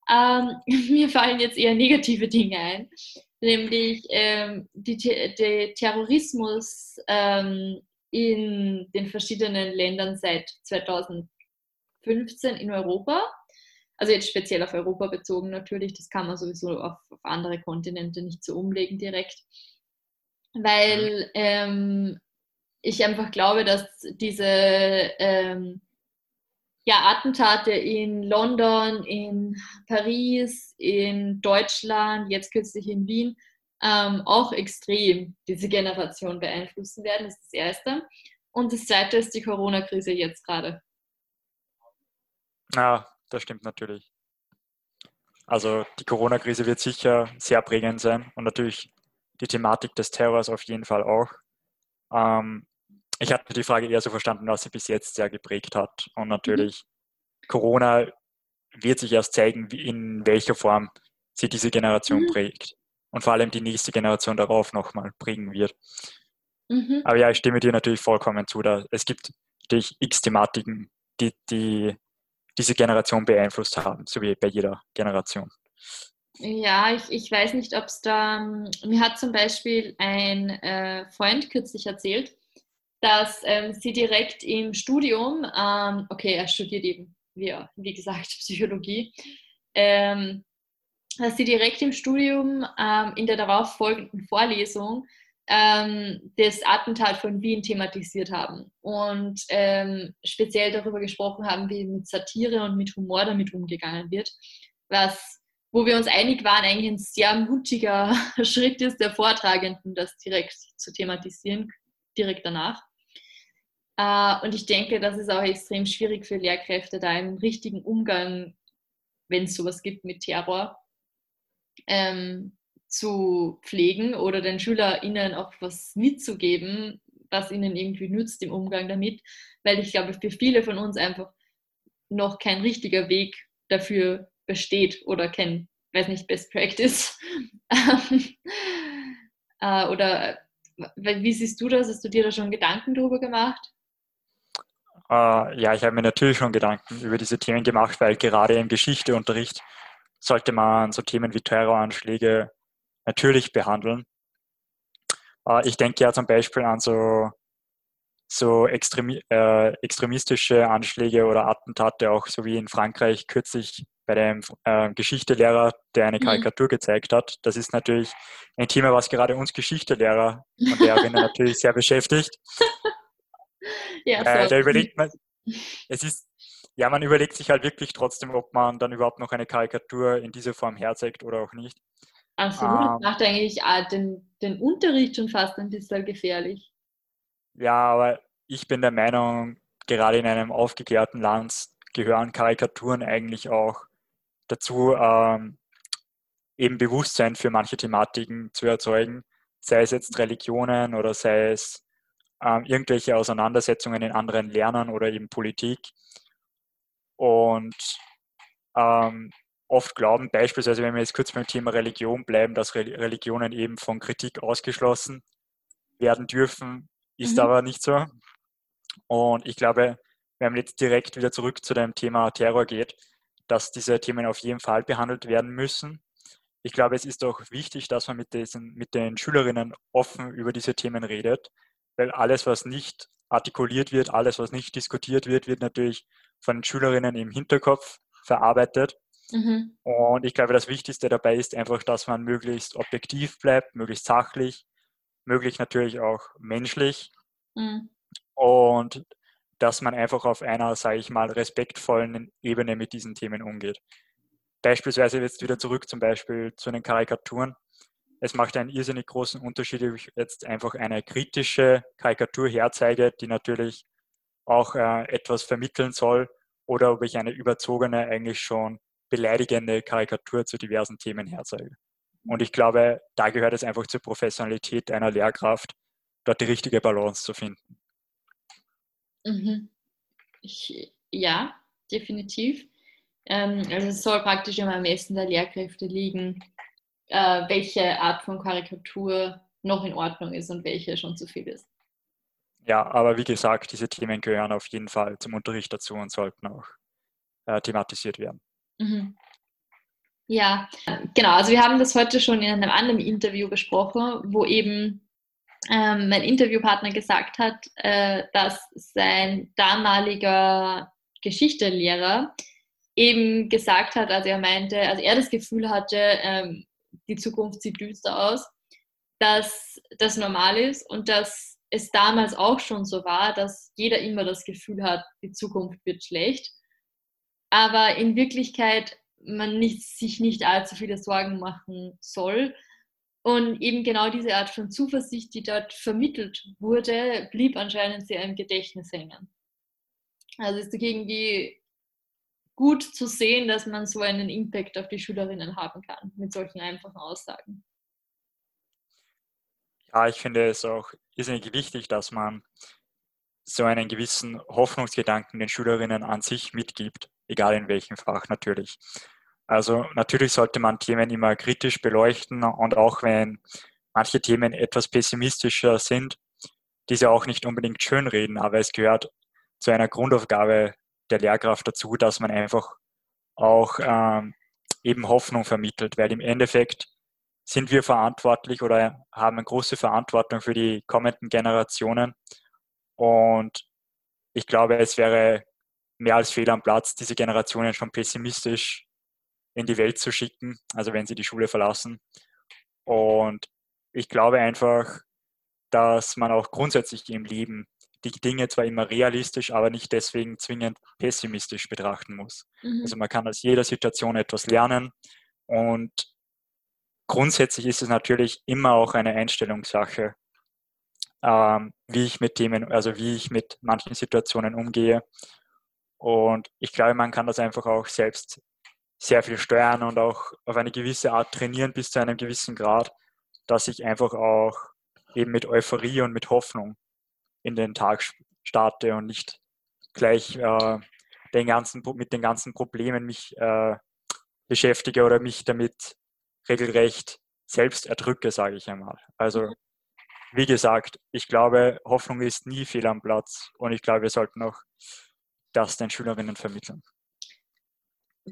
Ähm, mir fallen jetzt eher negative Dinge ein, nämlich ähm, die, der Terrorismus ähm, in den verschiedenen Ländern seit 2015 in Europa also jetzt speziell auf Europa bezogen natürlich, das kann man sowieso auf, auf andere Kontinente nicht so umlegen direkt, weil mhm. ähm, ich einfach glaube, dass diese ähm, ja, Attentate in London, in Paris, in Deutschland, jetzt kürzlich in Wien, ähm, auch extrem diese Generation beeinflussen werden, das ist das Erste. Und das Zweite ist die Corona-Krise jetzt gerade. Ja, das stimmt natürlich. Also die Corona-Krise wird sicher sehr prägend sein und natürlich die Thematik des Terrors auf jeden Fall auch. Ähm, ich hatte die Frage eher so verstanden, was sie bis jetzt sehr geprägt hat. Und natürlich, mhm. Corona wird sich erst zeigen, in welcher Form sie diese Generation mhm. prägt. Und vor allem die nächste Generation darauf nochmal prägen wird. Mhm. Aber ja, ich stimme dir natürlich vollkommen zu. Da, es gibt natürlich x Thematiken, die, die diese Generation beeinflusst haben, so wie bei jeder Generation. Ja, ich, ich weiß nicht, ob es da, mir hat zum Beispiel ein äh, Freund kürzlich erzählt, dass ähm, sie direkt im Studium, ähm, okay, er studiert eben, wie, wie gesagt, Psychologie, ähm, dass sie direkt im Studium ähm, in der darauffolgenden Vorlesung ähm, das Attentat von Wien thematisiert haben und ähm, speziell darüber gesprochen haben, wie mit Satire und mit Humor damit umgegangen wird, was, wo wir uns einig waren, eigentlich ein sehr mutiger Schritt ist der Vortragenden, das direkt zu thematisieren, direkt danach. Äh, und ich denke, das ist auch extrem schwierig für Lehrkräfte, da einen richtigen Umgang, wenn es sowas gibt, mit Terror ähm, zu pflegen oder den SchülerInnen auch was mitzugeben, was ihnen irgendwie nützt im Umgang damit, weil ich glaube, für viele von uns einfach noch kein richtiger Weg dafür besteht oder kein, weiß nicht, Best Practice. äh, oder wie siehst du das? Hast du dir da schon Gedanken darüber gemacht? Äh, ja, ich habe mir natürlich schon Gedanken über diese Themen gemacht, weil gerade im Geschichteunterricht sollte man so Themen wie Terroranschläge natürlich behandeln. Äh, ich denke ja zum Beispiel an so, so extremi äh, extremistische Anschläge oder Attentate, auch so wie in Frankreich kürzlich bei dem äh, Geschichtelehrer, der eine mhm. Karikatur mhm. gezeigt hat. Das ist natürlich ein Thema, was gerade uns Geschichtelehrer und Lehrerinnen natürlich sehr beschäftigt. ja, äh, da überlegt man, es ist, ja, man überlegt sich halt wirklich trotzdem, ob man dann überhaupt noch eine Karikatur in dieser Form herzeigt oder auch nicht. Absolut, ähm, macht eigentlich den, den Unterricht schon fast ein bisschen gefährlich. Ja, aber ich bin der Meinung, gerade in einem aufgeklärten Land gehören Karikaturen eigentlich auch dazu, ähm, eben Bewusstsein für manche Thematiken zu erzeugen, sei es jetzt Religionen oder sei es ähm, irgendwelche Auseinandersetzungen in anderen Lernen oder eben Politik. Und ähm, oft glauben, beispielsweise wenn wir jetzt kurz beim Thema Religion bleiben, dass Religionen eben von Kritik ausgeschlossen werden dürfen, ist mhm. aber nicht so. Und ich glaube, wenn man jetzt direkt wieder zurück zu dem Thema Terror geht, dass diese Themen auf jeden Fall behandelt werden müssen. Ich glaube, es ist auch wichtig, dass man mit, diesen, mit den Schülerinnen offen über diese Themen redet, weil alles, was nicht artikuliert wird, alles, was nicht diskutiert wird, wird natürlich von den Schülerinnen im Hinterkopf verarbeitet Mhm. Und ich glaube, das Wichtigste dabei ist einfach, dass man möglichst objektiv bleibt, möglichst sachlich, möglichst natürlich auch menschlich mhm. und dass man einfach auf einer, sage ich mal, respektvollen Ebene mit diesen Themen umgeht. Beispielsweise jetzt wieder zurück zum Beispiel zu den Karikaturen. Es macht einen irrsinnig großen Unterschied, ob ich jetzt einfach eine kritische Karikatur herzeige, die natürlich auch äh, etwas vermitteln soll, oder ob ich eine überzogene eigentlich schon beleidigende Karikatur zu diversen Themen herzeige. Und ich glaube, da gehört es einfach zur Professionalität einer Lehrkraft, dort die richtige Balance zu finden. Mhm. Ich, ja, definitiv. Ähm, also es soll praktisch immer am Ermessen der Lehrkräfte liegen, äh, welche Art von Karikatur noch in Ordnung ist und welche schon zu viel ist. Ja, aber wie gesagt, diese Themen gehören auf jeden Fall zum Unterricht dazu und sollten auch äh, thematisiert werden. Mhm. Ja, genau. Also wir haben das heute schon in einem anderen Interview besprochen, wo eben ähm, mein Interviewpartner gesagt hat, äh, dass sein damaliger Geschichtelehrer eben gesagt hat, also er meinte, also er das Gefühl hatte, ähm, die Zukunft sieht düster aus, dass das normal ist und dass es damals auch schon so war, dass jeder immer das Gefühl hat, die Zukunft wird schlecht aber in Wirklichkeit man nicht, sich nicht allzu viele Sorgen machen soll. Und eben genau diese Art von Zuversicht, die dort vermittelt wurde, blieb anscheinend sehr im Gedächtnis hängen. Also ist irgendwie gut zu sehen, dass man so einen Impact auf die Schülerinnen haben kann mit solchen einfachen Aussagen. Ja, ich finde es auch irrsinnig wichtig, dass man so einen gewissen Hoffnungsgedanken den Schülerinnen an sich mitgibt egal in welchem Fach natürlich. Also natürlich sollte man Themen immer kritisch beleuchten und auch wenn manche Themen etwas pessimistischer sind, diese auch nicht unbedingt schönreden, aber es gehört zu einer Grundaufgabe der Lehrkraft dazu, dass man einfach auch ähm, eben Hoffnung vermittelt, weil im Endeffekt sind wir verantwortlich oder haben eine große Verantwortung für die kommenden Generationen. Und ich glaube, es wäre mehr als fehl am Platz, diese Generationen schon pessimistisch in die Welt zu schicken, also wenn sie die Schule verlassen. Und ich glaube einfach, dass man auch grundsätzlich im Leben die Dinge zwar immer realistisch, aber nicht deswegen zwingend pessimistisch betrachten muss. Mhm. Also man kann aus jeder Situation etwas lernen und grundsätzlich ist es natürlich immer auch eine Einstellungssache, ähm, wie ich mit Themen, also wie ich mit manchen Situationen umgehe. Und ich glaube, man kann das einfach auch selbst sehr viel steuern und auch auf eine gewisse Art trainieren bis zu einem gewissen Grad, dass ich einfach auch eben mit Euphorie und mit Hoffnung in den Tag starte und nicht gleich äh, den ganzen, mit den ganzen Problemen mich äh, beschäftige oder mich damit regelrecht selbst erdrücke, sage ich einmal. Also wie gesagt, ich glaube, Hoffnung ist nie fehl am Platz und ich glaube, wir sollten auch das den Schülerinnen vermitteln.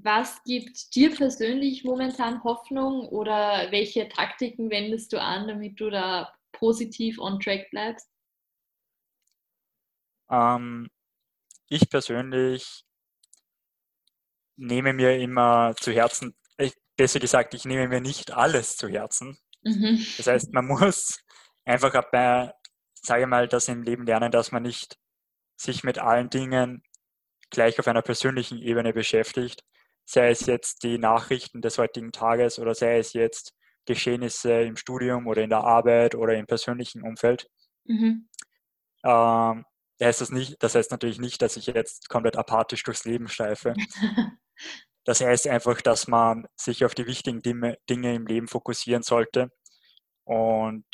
Was gibt dir persönlich momentan Hoffnung oder welche Taktiken wendest du an, damit du da positiv on track bleibst? Ähm, ich persönlich nehme mir immer zu Herzen, ich, besser gesagt, ich nehme mir nicht alles zu Herzen. Mhm. Das heißt, man muss einfach bei, sage ich mal, das im Leben lernen, dass man nicht sich mit allen Dingen gleich auf einer persönlichen Ebene beschäftigt, sei es jetzt die Nachrichten des heutigen Tages oder sei es jetzt Geschehnisse im Studium oder in der Arbeit oder im persönlichen Umfeld. Mhm. Ähm, heißt das nicht, das heißt natürlich nicht, dass ich jetzt komplett apathisch durchs Leben steife. Das heißt einfach, dass man sich auf die wichtigen Dinge, Dinge im Leben fokussieren sollte und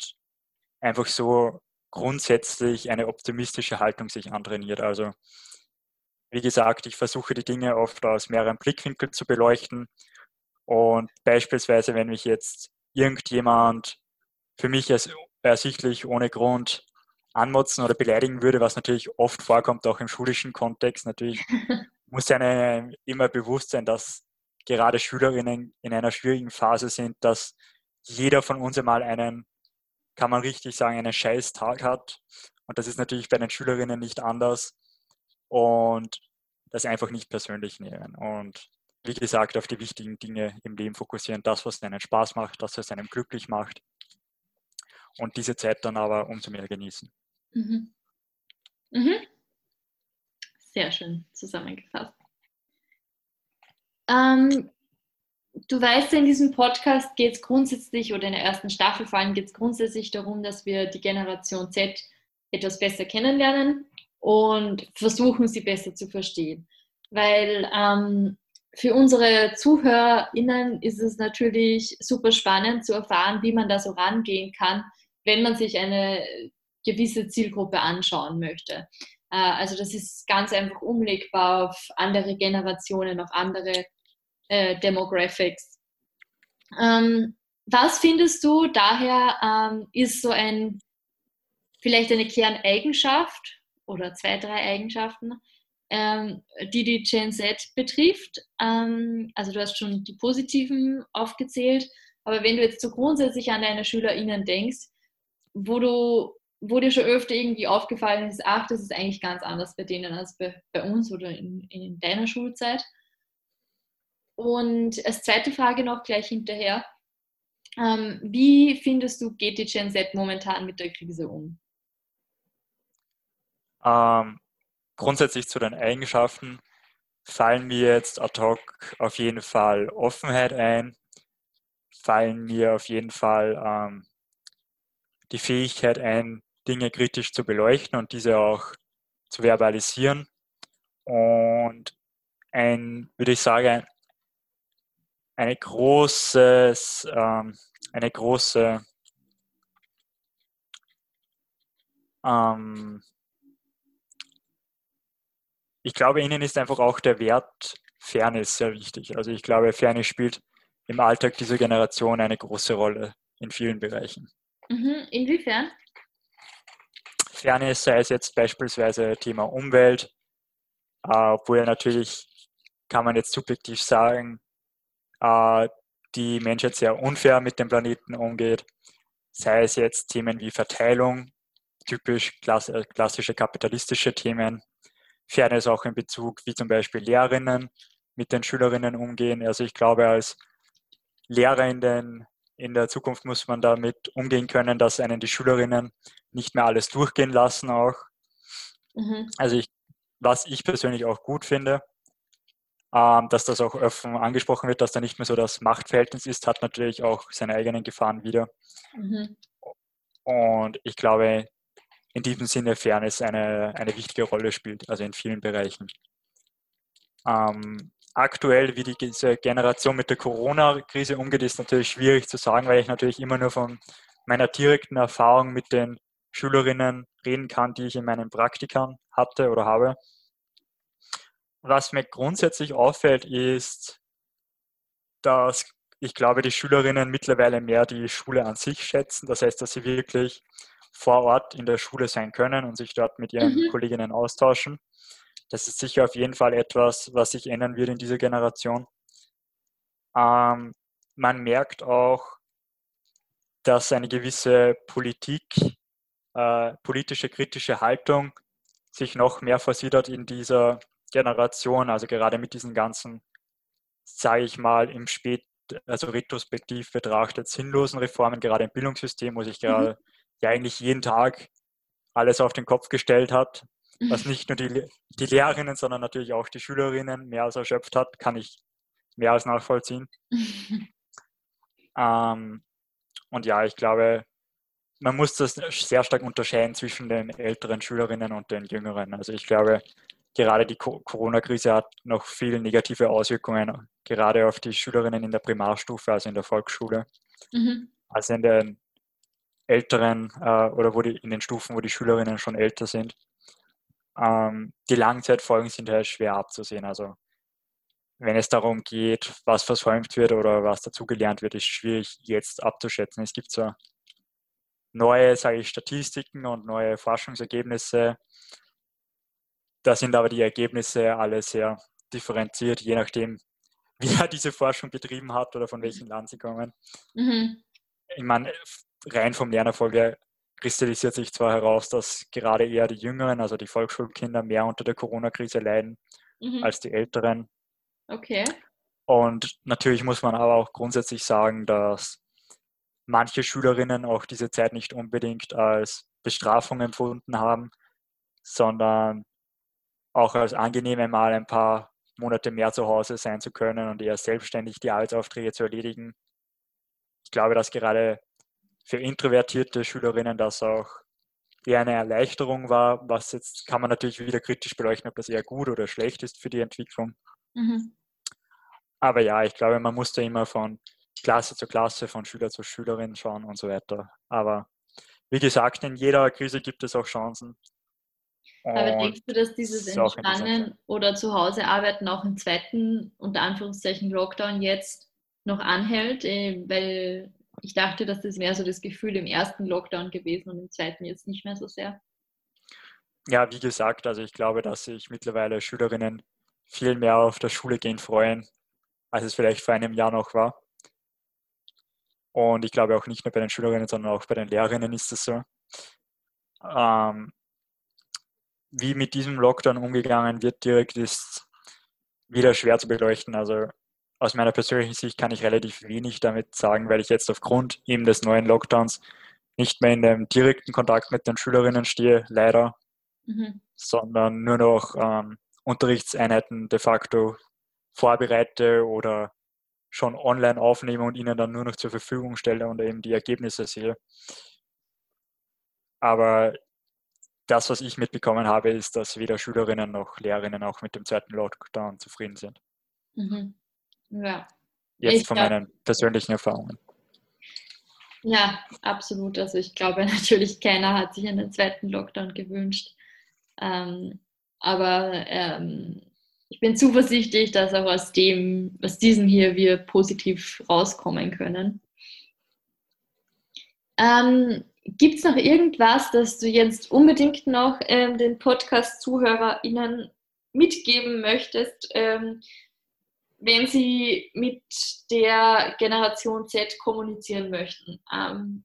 einfach so grundsätzlich eine optimistische Haltung sich antrainiert. Also wie gesagt, ich versuche die Dinge oft aus mehreren Blickwinkeln zu beleuchten. Und beispielsweise, wenn mich jetzt irgendjemand für mich ersichtlich ohne Grund anmotzen oder beleidigen würde, was natürlich oft vorkommt, auch im schulischen Kontext. Natürlich muss einem immer bewusst sein, dass gerade Schülerinnen in einer schwierigen Phase sind, dass jeder von uns einmal einen, kann man richtig sagen, einen scheiß Tag hat. Und das ist natürlich bei den Schülerinnen nicht anders. Und das einfach nicht persönlich nehmen. Und wie gesagt, auf die wichtigen Dinge im Leben fokussieren, das, was einen Spaß macht, das, was einem glücklich macht. Und diese Zeit dann aber umso mehr genießen. Mhm. Mhm. Sehr schön zusammengefasst. Ähm, du weißt, in diesem Podcast geht es grundsätzlich, oder in der ersten Staffel vor allem geht es grundsätzlich darum, dass wir die Generation Z etwas besser kennenlernen und versuchen, sie besser zu verstehen. Weil ähm, für unsere ZuhörerInnen ist es natürlich super spannend zu erfahren, wie man da so rangehen kann, wenn man sich eine gewisse Zielgruppe anschauen möchte. Äh, also das ist ganz einfach umlegbar auf andere Generationen, auf andere äh, Demographics. Ähm, was findest du daher ähm, ist so ein vielleicht eine Kerneigenschaft oder zwei, drei Eigenschaften, ähm, die die Gen Z betrifft? Ähm, also du hast schon die positiven aufgezählt, aber wenn du jetzt so grundsätzlich an deine SchülerInnen denkst, wo du wo dir schon öfter irgendwie aufgefallen ist, ach, das ist eigentlich ganz anders bei denen als bei, bei uns oder in, in deiner Schulzeit. Und als zweite Frage noch gleich hinterher, ähm, wie findest du, geht die Gen Z momentan mit der Krise um? Ähm, grundsätzlich zu den Eigenschaften fallen mir jetzt ad hoc auf jeden Fall Offenheit ein, fallen mir auf jeden Fall ähm, die Fähigkeit ein, Dinge kritisch zu beleuchten und diese auch zu verbalisieren. Und ein, würde ich sagen, eine großes, ähm, eine große ähm, ich glaube, ihnen ist einfach auch der Wert Fairness sehr wichtig. Also ich glaube, Fairness spielt im Alltag dieser Generation eine große Rolle in vielen Bereichen. Mhm. Inwiefern? Fairness sei es jetzt beispielsweise Thema Umwelt, äh, obwohl natürlich, kann man jetzt subjektiv sagen, äh, die Menschheit sehr unfair mit dem Planeten umgeht, sei es jetzt Themen wie Verteilung, typisch äh, klassische kapitalistische Themen, Fairness auch in Bezug wie zum Beispiel Lehrerinnen mit den Schülerinnen umgehen. Also ich glaube, als Lehrer in, den, in der Zukunft muss man damit umgehen können, dass einen die Schülerinnen nicht mehr alles durchgehen lassen auch. Mhm. Also ich, was ich persönlich auch gut finde, ähm, dass das auch offen angesprochen wird, dass da nicht mehr so das Machtverhältnis ist, hat natürlich auch seine eigenen Gefahren wieder. Mhm. Und ich glaube, in diesem Sinne Fairness eine, eine wichtige Rolle spielt, also in vielen Bereichen. Ähm, aktuell, wie die, diese Generation mit der Corona-Krise umgeht, ist natürlich schwierig zu sagen, weil ich natürlich immer nur von meiner direkten Erfahrung mit den Schülerinnen reden kann, die ich in meinen Praktikern hatte oder habe. Was mir grundsätzlich auffällt, ist, dass ich glaube, die Schülerinnen mittlerweile mehr die Schule an sich schätzen. Das heißt, dass sie wirklich vor Ort in der Schule sein können und sich dort mit ihren mhm. Kolleginnen austauschen. Das ist sicher auf jeden Fall etwas, was sich ändern wird in dieser Generation. Ähm, man merkt auch, dass eine gewisse Politik, äh, politische kritische Haltung sich noch mehr versiedert in dieser Generation, also gerade mit diesen ganzen, sage ich mal, im Spät, also retrospektiv betrachtet, sinnlosen Reformen, gerade im Bildungssystem, wo sich mhm. gerade mhm. Ja eigentlich jeden Tag alles auf den Kopf gestellt hat, was nicht nur die, die Lehrerinnen, sondern natürlich auch die Schülerinnen mehr als erschöpft hat, kann ich mehr als nachvollziehen. ähm, und ja, ich glaube, man muss das sehr stark unterscheiden zwischen den älteren Schülerinnen und den jüngeren. Also ich glaube, gerade die Corona-Krise hat noch viele negative Auswirkungen, gerade auf die Schülerinnen in der Primarstufe, also in der Volksschule, mhm. also in den älteren äh, oder wo die, in den Stufen, wo die Schülerinnen schon älter sind. Ähm, die Langzeitfolgen sind halt schwer abzusehen. Also wenn es darum geht, was versäumt wird oder was dazugelernt wird, ist schwierig jetzt abzuschätzen. Es gibt zwar neue, sage ich, Statistiken und neue Forschungsergebnisse, da sind aber die Ergebnisse alle sehr differenziert, je nachdem, wer diese Forschung betrieben hat oder von welchem Land sie kommen. Mhm. Ich meine, rein vom Lernerfolg her kristallisiert sich zwar heraus, dass gerade eher die Jüngeren, also die Volksschulkinder, mehr unter der Corona-Krise leiden mhm. als die Älteren. Okay. Und natürlich muss man aber auch grundsätzlich sagen, dass manche Schülerinnen auch diese Zeit nicht unbedingt als Bestrafung empfunden haben, sondern auch als angenehme mal ein paar Monate mehr zu Hause sein zu können und eher selbstständig die Arbeitsaufträge zu erledigen. Ich glaube, dass gerade für introvertierte Schülerinnen das auch eher eine Erleichterung war, was jetzt kann man natürlich wieder kritisch beleuchten, ob das eher gut oder schlecht ist für die Entwicklung. Mhm. Aber ja, ich glaube, man muss da immer von Klasse zu Klasse, von Schüler zu Schülerin schauen und so weiter. Aber wie gesagt, in jeder Krise gibt es auch Chancen. Aber denkst du, dass dieses Entspannen oder zu Hause arbeiten auch im zweiten, unter Anführungszeichen, Lockdown jetzt noch anhält? Äh, weil ich dachte, dass das mehr so das Gefühl im ersten Lockdown gewesen und im zweiten jetzt nicht mehr so sehr. Ja, wie gesagt, also ich glaube, dass sich mittlerweile Schülerinnen viel mehr auf das Schule gehen freuen, als es vielleicht vor einem Jahr noch war. Und ich glaube auch nicht nur bei den Schülerinnen, sondern auch bei den Lehrerinnen ist das so. Ähm, wie mit diesem Lockdown umgegangen wird direkt, ist wieder schwer zu beleuchten. Also aus meiner persönlichen Sicht kann ich relativ wenig damit sagen, weil ich jetzt aufgrund eben des neuen Lockdowns nicht mehr in dem direkten Kontakt mit den Schülerinnen stehe, leider, mhm. sondern nur noch ähm, Unterrichtseinheiten de facto vorbereite oder schon online aufnehme und ihnen dann nur noch zur Verfügung stelle und eben die Ergebnisse sehe. Aber das, was ich mitbekommen habe, ist, dass weder Schülerinnen noch Lehrerinnen auch mit dem zweiten Lockdown zufrieden sind. Mhm. Ja. Jetzt ich von glaub, meinen persönlichen Erfahrungen. Ja, absolut. Also ich glaube natürlich, keiner hat sich einen zweiten Lockdown gewünscht. Ähm, aber ähm, ich bin zuversichtlich, dass auch aus dem, aus diesem hier wir positiv rauskommen können. Ähm, Gibt es noch irgendwas, das du jetzt unbedingt noch ähm, den Podcast-ZuhörerInnen mitgeben möchtest, ähm, wenn sie mit der Generation Z kommunizieren möchten. Ähm,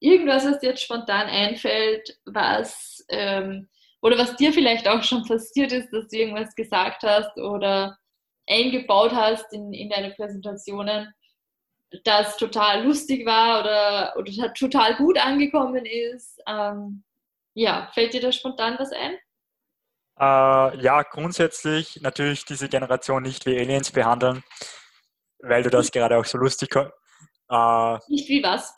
irgendwas, was dir jetzt spontan einfällt, was ähm, oder was dir vielleicht auch schon passiert ist, dass du irgendwas gesagt hast oder eingebaut hast in, in deine Präsentationen, das total lustig war oder, oder total gut angekommen ist. Ähm, ja, fällt dir da spontan was ein? Äh, ja, grundsätzlich natürlich diese Generation nicht wie Aliens behandeln, weil du das gerade auch so lustig äh, Nicht wie was?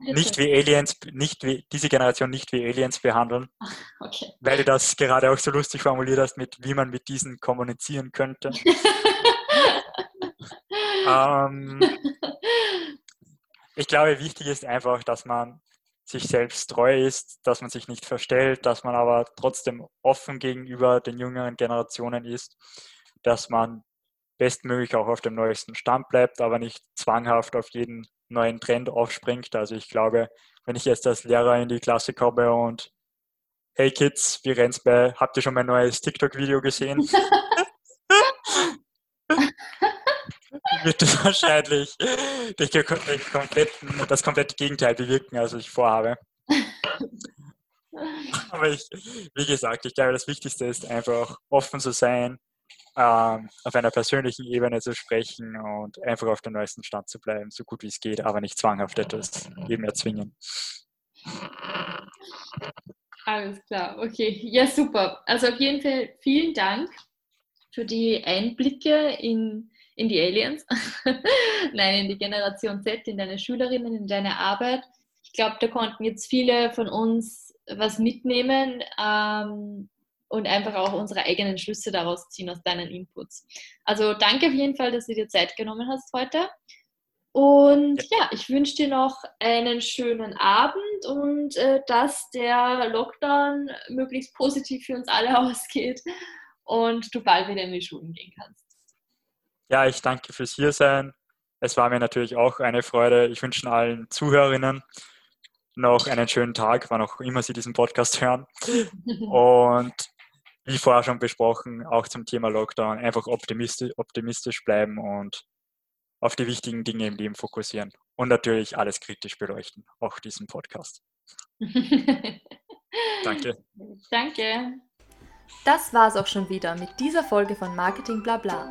nicht wie Aliens, nicht wie, diese Generation nicht wie Aliens behandeln. Okay. Weil du das gerade auch so lustig formuliert hast, mit wie man mit diesen kommunizieren könnte. ähm, ich glaube, wichtig ist einfach, dass man sich selbst treu ist, dass man sich nicht verstellt, dass man aber trotzdem offen gegenüber den jüngeren Generationen ist, dass man bestmöglich auch auf dem neuesten Stand bleibt, aber nicht zwanghaft auf jeden neuen Trend aufspringt. Also ich glaube, wenn ich jetzt als Lehrer in die Klasse komme und Hey Kids, wie rennt's bei? Habt ihr schon mein neues TikTok-Video gesehen? wird das wahrscheinlich das komplette Gegenteil bewirken, als ich vorhabe. Aber ich, wie gesagt, ich glaube, das Wichtigste ist einfach offen zu sein, ähm, auf einer persönlichen Ebene zu sprechen und einfach auf dem neuesten Stand zu bleiben, so gut wie es geht, aber nicht zwanghaft etwas eben erzwingen. Alles klar, okay. Ja, super. Also auf jeden Fall vielen Dank für die Einblicke in in die Aliens, nein, in die Generation Z, in deine Schülerinnen, in deine Arbeit. Ich glaube, da konnten jetzt viele von uns was mitnehmen ähm, und einfach auch unsere eigenen Schlüsse daraus ziehen aus deinen Inputs. Also danke auf jeden Fall, dass du dir Zeit genommen hast heute. Und ja, ich wünsche dir noch einen schönen Abend und äh, dass der Lockdown möglichst positiv für uns alle ausgeht und du bald wieder in die Schulen gehen kannst. Ja, ich danke fürs Hiersein. Es war mir natürlich auch eine Freude. Ich wünsche allen Zuhörerinnen noch einen schönen Tag, wann auch immer Sie diesen Podcast hören. Und wie vorher schon besprochen, auch zum Thema Lockdown, einfach optimistisch, optimistisch bleiben und auf die wichtigen Dinge im Leben fokussieren. Und natürlich alles kritisch beleuchten, auch diesen Podcast. Danke. Danke. Das war's auch schon wieder mit dieser Folge von Marketing Blabla.